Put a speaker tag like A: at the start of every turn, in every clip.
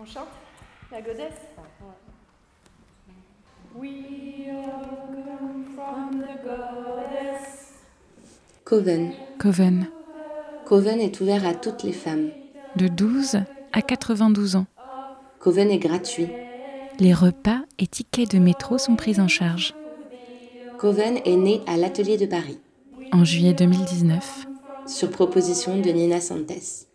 A: On chante La godesse We all come from the goddess.
B: Coven.
C: Coven,
B: Coven est ouvert à toutes les femmes.
C: de 12 à 92 ans.
B: Coven est gratuit.
C: Les repas et tickets de métro sont pris en charge.
B: Coven est né à l'Atelier de Paris,
C: En juillet 2019,
B: sur proposition de Nina Santes.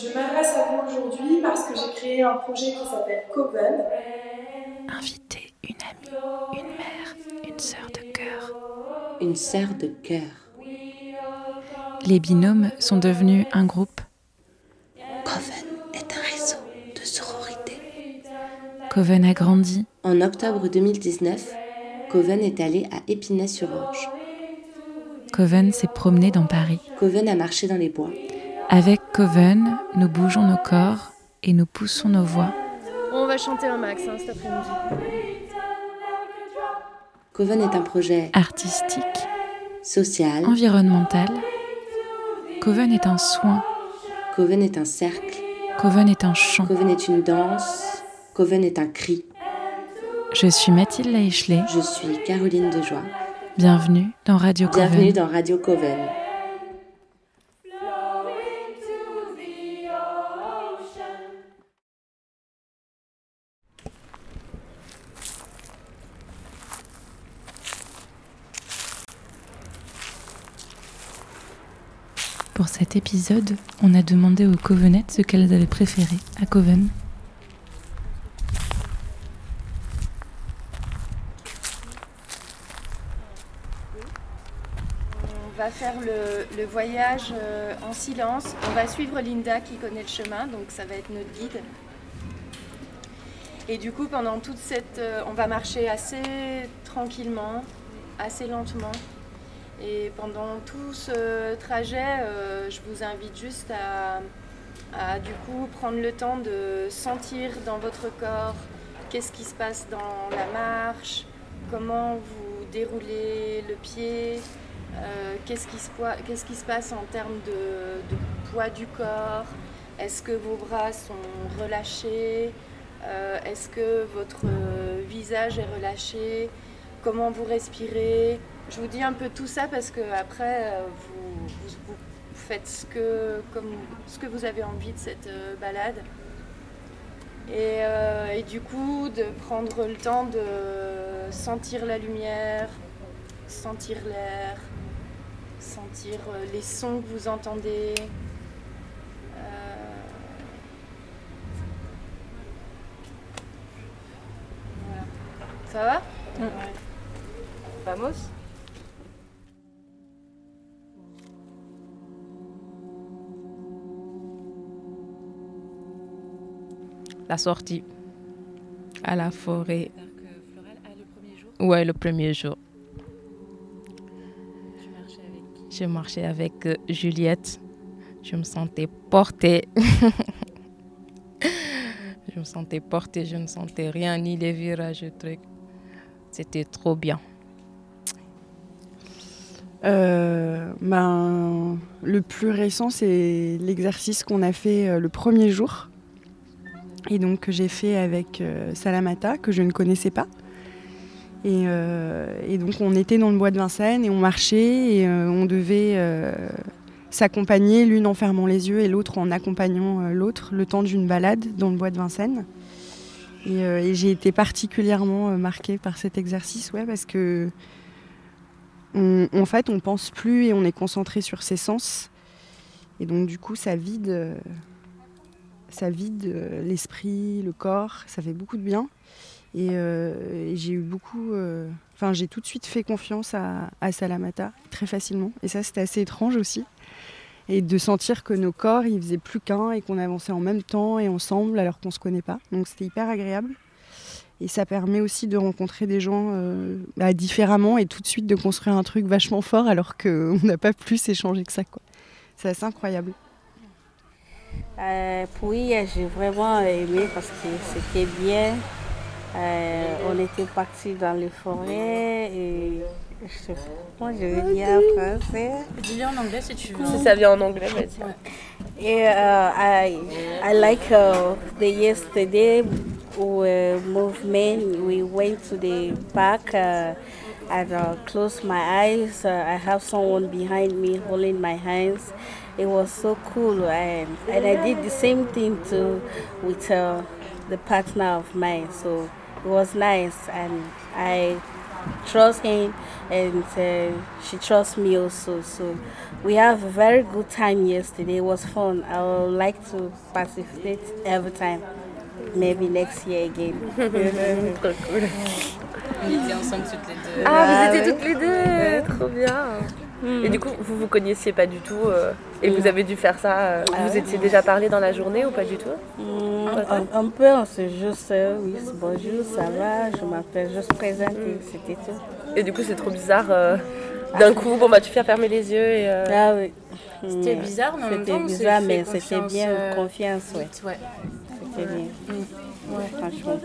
D: Je m'adresse à vous aujourd'hui parce que j'ai créé un projet qui s'appelle Coven.
C: inviter une amie, une mère, une sœur de cœur.
B: Une sœur de cœur.
C: Les binômes sont devenus un groupe.
B: Coven est un réseau de sororité.
C: Coven a grandi.
B: En octobre 2019, Coven est allé à Épinay-sur-Orge.
C: Coven s'est promené dans Paris.
B: Coven a marché dans les bois.
C: Avec Coven, nous bougeons nos corps et nous poussons nos voix.
A: On va chanter un max hein, cet après-midi.
B: Coven est un projet
C: Artistique,
B: social.
C: environnemental. Coven est un soin.
B: Coven est un cercle.
C: Coven est un chant.
B: Coven est une danse. Coven est un cri.
C: Je suis Mathilde Laichelet.
B: Je suis Caroline Dejoie.
C: Bienvenue dans Radio
B: Bienvenue
C: Coven.
B: dans Radio Coven.
C: Pour cet épisode, on a demandé aux Covenettes ce qu'elles avaient préféré à Coven.
A: On va faire le, voyage euh, en silence. On va suivre Linda qui connaît le chemin, donc ça va être notre guide. Et du coup, pendant toute cette... euh, on va marcher assez tranquillement, assez lentement. Et pendant tout ce trajet, euh, je vous invite juste à, du coup prendre le temps de sentir dans votre corps qu'est-ce qui se passe dans la marche, comment vous déroulez le pied, euh, qu'est-ce qui, se qui se passe en termes de, poids du corps. Est-ce que vos bras sont relâchés? Euh, Est-ce que votre visage est relâché? Comment vous respirez? Je vous dis un peu tout ça parce que après euh, vous, vous- vous faites ce que, comme, ce que vous avez envie de cette euh, balade. Et, euh, et du coup, de prendre le temps de sentir la lumière, sentir l'air, sentir les sons que vous entendez. Euh, voilà. Ça va? Vamos
E: la sortie à la forêt. Ouais, le premier jour. Je marchais avec euh, Juliette. Je me sentais portée. je me sentais portée, je ne sentais rien, ni les virages, truc. C'était trop bien.
F: Euh, ben, le plus récent, c'est l'exercice qu'on a fait euh, le premier jour. Et donc que j'ai fait avec euh, Salamata, que je ne connaissais pas. Et, euh, et donc on était dans le bois de Vincennes et on marchait et euh, on devait s'accompagner, l'une en fermant les yeux et l'autre en accompagnant l'autre, le temps d'une balade dans le bois de Vincennes. Et, j'ai été particulièrement marquée par cet exercice, ouais, parce que en fait, on pense plus et on est concentré sur ses sens. Et donc, du coup, ça vide, ça vide euh, l'esprit, le corps. Ça fait beaucoup de bien. Et, euh, j'ai eu beaucoup. euh, Enfin, j'ai tout de suite fait confiance à, Salamata très facilement. Et ça, c'était assez étrange aussi. Et de sentir que nos corps, ils faisaient plus qu'un et qu'on avançait en même temps et ensemble alors qu'on se connaît pas. Donc, c'était hyper agréable. Et ça permet aussi de rencontrer des gens bah, différemment et tout de suite de construire un truc vachement fort alors qu'on n'a pas plus échangé que ça. C'est assez incroyable.
G: Euh, oui, j'ai vraiment aimé parce que c'était bien. Euh, on était partis dans les forêts et Je, moi, je vais dire en français.
C: Dis-le en anglais si tu veux.
H: Si ça vient en anglais, vas-y.
G: Yeah, uh, I I like uh, the yesterday we movement. We went to the park. Uh, and uh, closed my eyes. Uh, I have someone behind me holding my hands. It was so cool, and and I did the same thing too with uh, the partner of mine. So it was nice, and I trust him and uh, she trusts me also so we have a very good time yesterday it was fun i would like to participate every time maybe next year again
H: Trop cool.
C: On était ensemble toutes les deux.
H: Ah,
G: Ah
H: vous étiez
G: ouais.
H: toutes les deux Trop bien Et du coup, vous vous connaissiez pas du tout euh, et vous avez dû faire ça. euh,
G: Ah
H: vous
G: ouais.
H: étiez déjà parlé dans la journée ou pas du tout?
G: Mm, un, un peu, on se juste, euh, oui, bonjour, ça va, je m'appelle, juste présente et c'était tout.
H: Et du coup, c'est trop bizarre. euh, D'un coup, bon bah tu fais fermer les yeux et. euh,
G: Ah oui.
C: C'était bizarre, mais en même
G: C'était
C: temps,
G: bizarre, mais c'était bien,
C: euh,
G: confiance, ouais,
C: vite, ouais.
G: c'était bien,
C: Ouais.
G: franchement.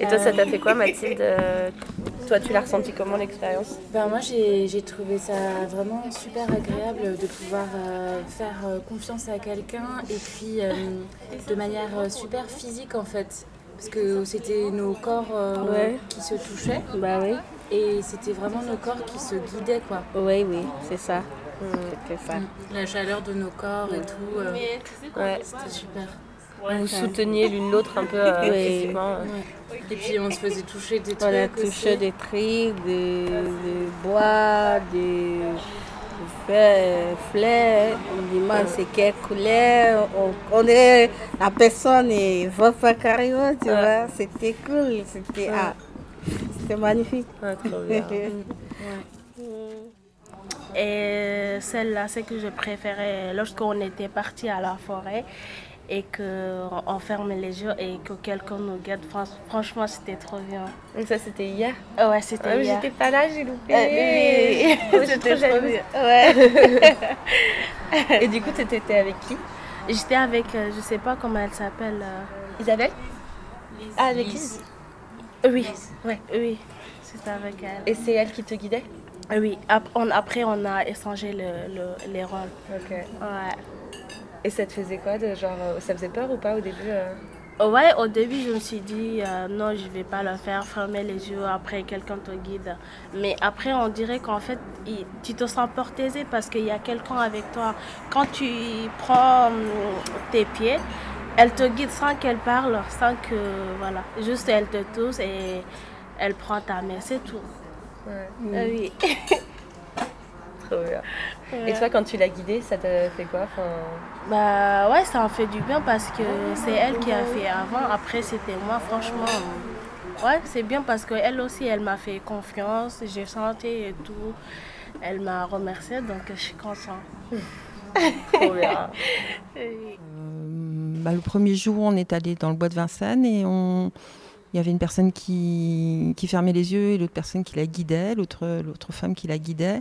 H: Et toi, ça t'a fait quoi, Mathilde euh, Toi, tu l'as ressenti comment l'expérience
C: Ben, moi, j'ai trouvé ça vraiment super agréable de pouvoir euh, faire euh, confiance à quelqu'un et puis euh, de manière euh, super physique en fait. Parce que c'était nos corps euh,
G: Ouais.
C: qui se touchaient
G: Bah oui,
C: et c'était vraiment nos corps qui se guidaient quoi.
G: oui, oui, c'est ça, c'était ça.
C: La chaleur de nos corps et tout, euh,
H: Ouais.
C: c'était super.
H: Vous souteniez l'une l'autre un peu euh, physiquement. euh.
C: Ouais. Et puis on se faisait toucher des
G: On a
C: trucs
G: touché
C: aussi.
G: des trucs, de, de bois, de fleurs, on demande c'est quelle couleur, on, on est, la personne et va pas carrément, tu vois, c'était cool, c'était ah, c'était magnifique.
H: Ouais, trop bien.
I: Et celle-là, c'est que je préférais lorsqu'on était parti à la forêt et qu'on on ferme les yeux et que quelqu'un nous guide. Fran- Franchement, c'était trop bien.
H: Donc ça, c'était hier?
I: Ah Ouais, c'était
H: Ah oui,
I: hier.
H: J'étais pas là, j'ai loupé.
I: Euh, oui.
H: Je suis
I: C'était
H: trop
I: bien. Ouais.
H: Et du coup, t'étais avec qui?
I: J'étais avec, euh, je sais pas comment elle s'appelle. euh,
H: Isabelle? Ah, avec qui
I: Oui, ouais, oui, c'était avec elle.
H: Et c'est elle qui te guidait?
I: Oui, après on a échangé le, le- les rôles.
H: Ok.
I: Ouais.
H: Et ça te faisait quoi de genre euh, ça faisait peur ou pas au début euh?
I: Ouais, au début, je me suis dit, euh, non, je vais pas le faire, fermer les yeux, après quelqu'un te guide. Mais après, on dirait qu'en fait, il- tu te sens protégé parce qu'il y a quelqu'un avec toi. Quand tu prends hum, tes pieds, elle te guide sans qu'elle parle, sans que, voilà, juste elle te touche et elle prend ta main, c'est tout.
H: Ouais.
I: Ah oui.
H: Trop bien. Et toi, quand tu l'as guidée, ça t'a fait quoi enfin...
I: Bah ouais, ça en fait du bien parce que c'est elle qui a fait avant. Après, c'était moi, franchement. euh, Ouais, c'est bien parce qu'elle aussi, elle m'a fait confiance. J'ai chanté et tout. Elle m'a remercié, donc je suis contente.
H: Trop bien.
I: Oui.
J: Bah, le premier jour, on est allé dans le bois de Vincennes et on... il y avait une personne qui, qui fermait les yeux et l'autre personne qui la guidait, l'autre, l'autre femme qui la guidait.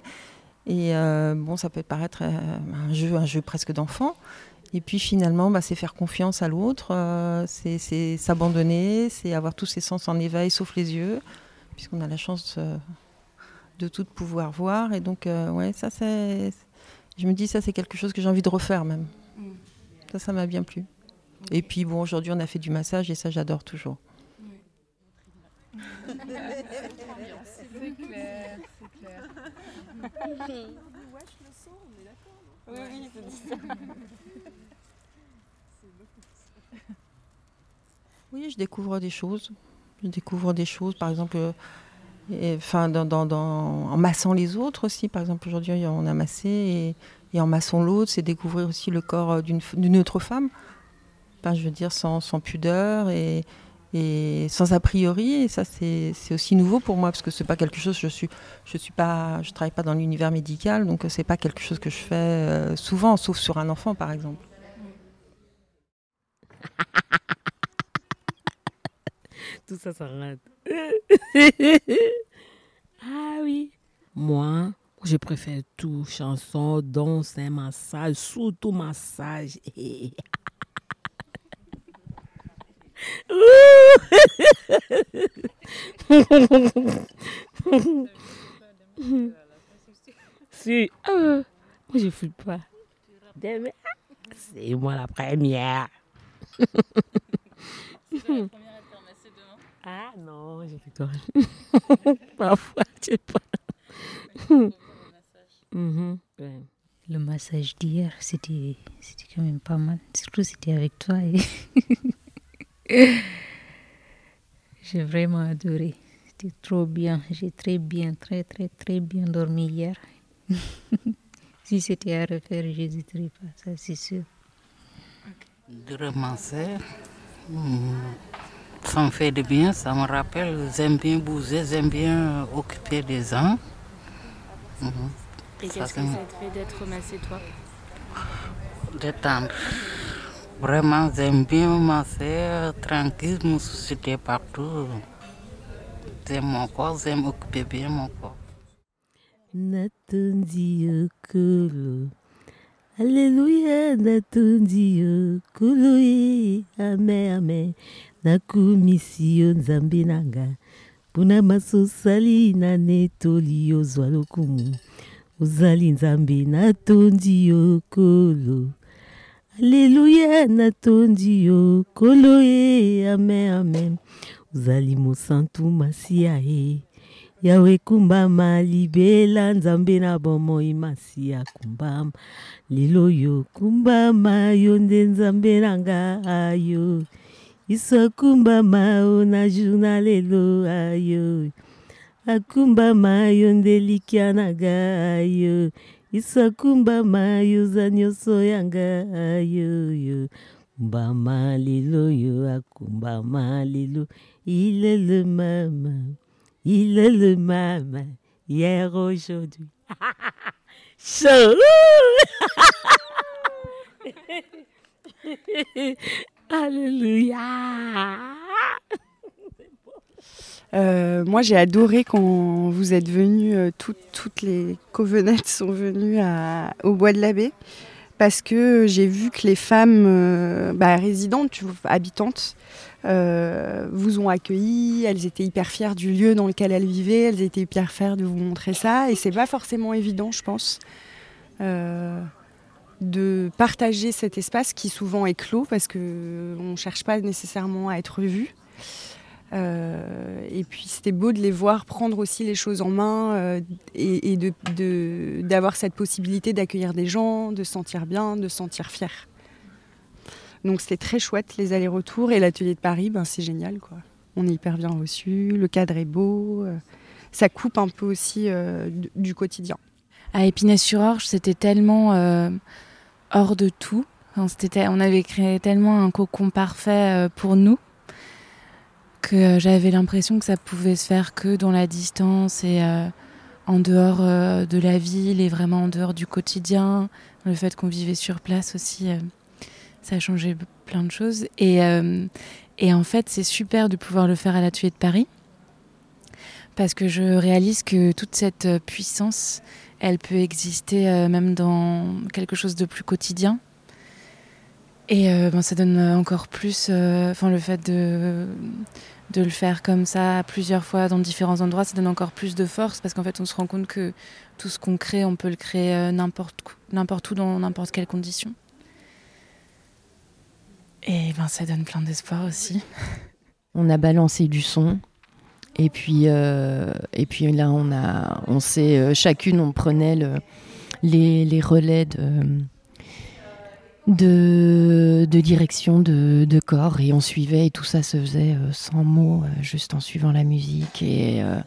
J: Et euh, bon, ça peut paraître euh, un jeu, un jeu presque d'enfant. Et puis finalement, bah, c'est faire confiance à l'autre, euh, c'est, c'est s'abandonner, c'est avoir tous ses sens en éveil sauf les yeux, puisqu'on a la chance euh, de tout pouvoir voir. Et donc, euh, ouais, ça c'est. Je me dis, ça c'est quelque chose que j'ai envie de refaire même. Ça, ça m'a bien plu. Et puis bon, aujourd'hui, on a fait du massage et ça, j'adore toujours. Oui, je découvre des choses. Je découvre des choses, par exemple, euh, en massant les autres aussi. Par exemple, aujourd'hui, on a massé et, en massant l'autre, c'est découvrir aussi le corps d'une autre femme. Enfin, je veux dire, sans, sans pudeur et, et sans a priori. Et ça, c'est aussi nouveau pour moi parce que c'est pas quelque chose. Je suis, je suis pas, je travaille pas dans l'univers médical, donc euh, c'est pas quelque chose que je fais euh, souvent, sauf sur un enfant, par exemple.
K: Tout ça, rate. ah oui. Moi, je préfère tout. Chanson, danse, un massage, surtout massage. Si, euh, moi je flippe pas. Demain, C'est moi la première. Ah non, je rigole. Parfois, je sais pas. Mhm, ouais.
L: Le massage d'hier, c'était c'était quand même pas mal. Surtout c'était avec toi. et J'ai vraiment adoré. C'était trop bien. J'ai très bien, très très très bien dormi hier. si c'était à refaire, j'hésiterais pas, ça c'est sûr.
M: de ramasser. Hmm, Ça me fait du bien, ça me rappelle, j'aime bien bouger, j'aime bien euh, occuper des gens. Mhm.
C: Et qu'est-ce que ça te fait d'être massé toi?
M: Détendre. Vraiment, j'aime bien masser euh, tranquille, me susciter partout. J'aime mon corps, j'aime occuper bien mon corps.
K: Natondi okolo. Alléluia, natondi okolo ye. Amen, amen. Nakumisi yo nzambe nanga. Mpona masosali na netoli ozwa lokumu. Ozali nzambe natondi yo kolo. Alléluia, natondi yo kolo ye. Amen, amen. Ozali mosantu masia ye. yawe kumbama libela nzambe na bomoi masiya kumbama lelo yo kumbama yo nde nzambe na nga ayo iso kumbama o na journa lelo ayo akumbama yo nde likya na nga ayo iso kumbama yo za nyonso yanga ayo yo kumbama lelo yo akumbama lelo ilele mama il est le même hier, aujourd'hui. Chaud Alléluia
F: Euh, moi, j'ai adoré quand vous êtes venus, euh, toutes- les covenettes sont venues au Bois de l'Abbé, parce que j'ai vu que les femmes euh, bah, résidentes, habitantes, vous ont accueilli, elles étaient hyper fières du lieu dans lequel elles vivaient, elles étaient hyper fières de vous montrer ça, et c'est pas forcément évident, je pense. de partager cet espace qui souvent est clos parce qu'on ne cherche pas nécessairement à être vu. Euh, et puis c'était beau de les voir prendre aussi les choses en main euh, et, d'avoir cette possibilité d'accueillir des gens, de se sentir bien, de se sentir fier. Donc c'était très chouette les allers-retours et l'atelier de Paris, ben, c'est génial quoi. On est hyper bien reçus, le cadre est beau, euh, ça coupe un peu aussi du, quotidien.
C: À Épinay-sur-Orge, c'était tellement hors de tout. On avait créé tellement un cocon parfait pour nous que euh, j'avais l'impression que ça pouvait se faire que dans la distance et euh, en dehors euh, de la ville et vraiment en dehors du quotidien. Le fait qu'on vivait sur place aussi, ça a changé plein de choses. Et, et en fait, c'est super de pouvoir le faire à l'atelier de Paris parce que je réalise que toute cette puissance, elle peut exister même dans quelque chose de plus quotidien. Et euh, ben, ça donne encore plus, euh, enfin le fait de, de le faire comme ça plusieurs fois dans différents endroits, ça donne encore plus de force parce qu'en fait on se rend compte que tout ce qu'on crée, on peut le créer euh, n'importe où- dans n'importe quelle condition. Et ben ça donne plein d'espoir aussi.
N: On a balancé du son. Et puis, et puis là, on, a, on s'est, chacune, on prenait le- les, les relais de, de, direction de, corps et on suivait et tout ça se faisait euh, sans mots, euh, juste en suivant la musique et, euh,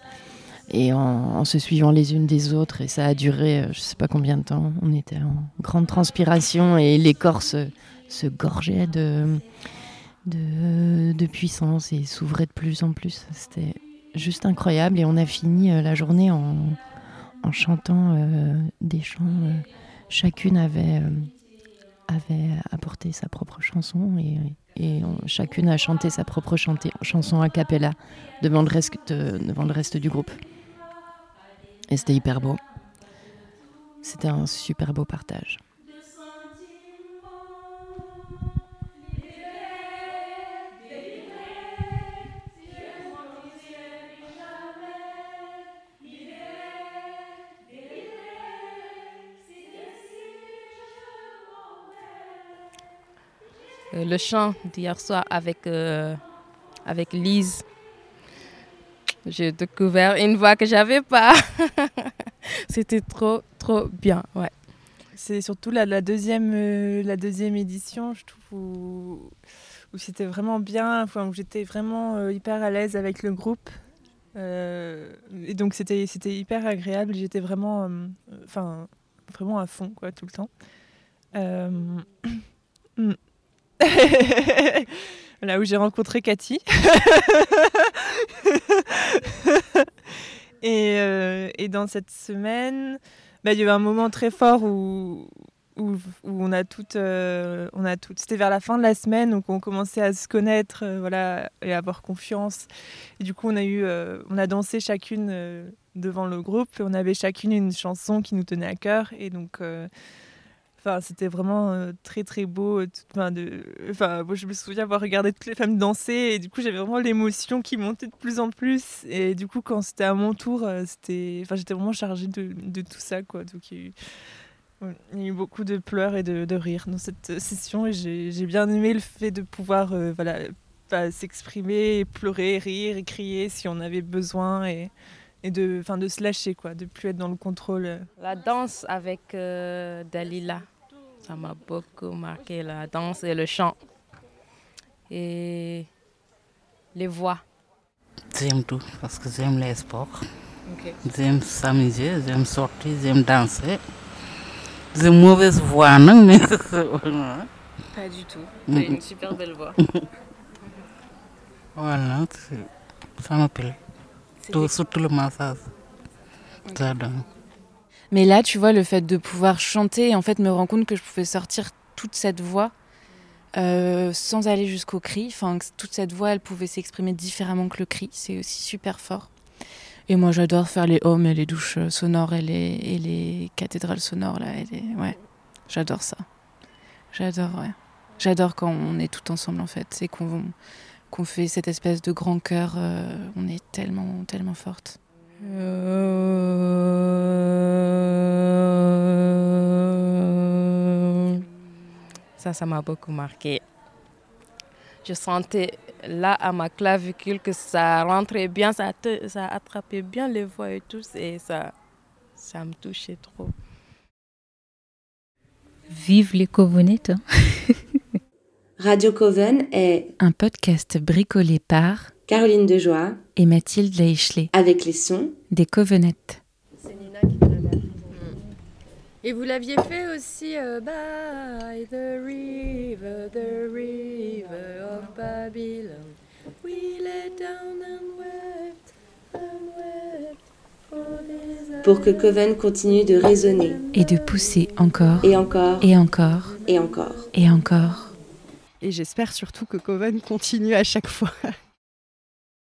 N: et en, se suivant les unes des autres. Et ça a duré, je sais pas combien de temps. On était en grande transpiration et les corps se, se gorgeaient de, de, puissance et s'ouvraient de plus en plus. C'était juste incroyable et on a fini la journée en, en chantant des chants. chacune avait, avait apporté sa propre chanson et, chacune a chanté sa propre chanson a cappella devant le, reste, devant le reste du groupe. Et c'était hyper beau. C'était un super beau partage.
E: Euh, le chant d'hier soir avec, euh, avec Lise. J'ai découvert une voix que j'avais pas. C'était trop, trop bien. Ouais.
O: C'est surtout la, deuxième, euh, la deuxième édition, je trouve, où, c'était vraiment bien, où j'étais vraiment hyper à l'aise avec le groupe. Et donc c'était hyper agréable, j'étais vraiment, enfin, vraiment à fond, quoi, tout le temps. Là où j'ai rencontré Cathy. et, euh, et, dans cette semaine, bah, il y a eu un moment très fort où, où, où on a toutes, euh, on a toutes. C'était vers la fin de la semaine, donc on commençait à se connaître, euh, voilà, et à avoir confiance. Et du coup, on a eu, on a dansé chacune devant le groupe, et on avait chacune une chanson qui nous tenait à cœur, et donc. Enfin, c'était vraiment euh, très très beau. Enfin, de, enfin, moi, je me souviens avoir regardé toutes les femmes danser et du coup j'avais vraiment l'émotion qui montait de plus en plus. Et du coup quand c'était à mon tour, euh, c'était, enfin, j'étais vraiment chargée de, de, tout ça quoi. Donc il y, a eu, il y a eu beaucoup de pleurs et de, de rires dans cette session et j'ai bien aimé le fait de pouvoir euh, voilà, s'exprimer, pleurer, rire et crier si on avait besoin et de, enfin, de se lâcher, quoi, de plus être dans le contrôle.
E: La danse avec euh, Dalila, ça m'a beaucoup marqué, la danse et le chant. Et les voix.
M: J'aime tout, parce que j'aime les sports. Okay. J'aime s'amuser, j'aime sortir, j'aime danser. J'ai une mauvaise voix, non mais...
H: Pas du tout, tu as une super belle voix.
M: voilà, ça plaît. Tout, surtout le massage. Okay.
C: Mais là, tu vois, le fait de pouvoir chanter, en fait, me rend compte que je pouvais sortir toute cette voix euh, sans aller jusqu'au cri. Enfin, toute cette voix, elle pouvait s'exprimer différemment que le cri. C'est aussi super fort. Et moi, j'adore faire les hommes et les douches sonores et les, et les cathédrales sonores. Là, et les... Ouais, j'adore ça. J'adore, ouais. J'adore quand on est tout ensemble, en fait. C'est qu'on qu'on fait cette espèce de grand cœur, euh, on est tellement, tellement forte.
E: Ça, ça m'a beaucoup marqué. Je sentais là à ma clavicule que ça rentrait bien, ça, te, ça attrapait bien les voix et tout, et ça, ça me touchait trop.
L: Vive les covonettes
B: Radio Coven est
C: un podcast bricolé par
B: Caroline Dejoie
C: et Mathilde Leichelet
B: avec les sons
C: des Covenettes.
A: C'est Nina qui me l'avait Et vous l'aviez fait aussi euh, By the river, the river of Babylon. We lay down and wept, and wept.
B: Pour que Coven continue de résonner
C: et de pousser encore
B: et encore
C: et encore
B: et encore
C: et encore.
F: Et j'espère surtout que Coven continue à chaque fois.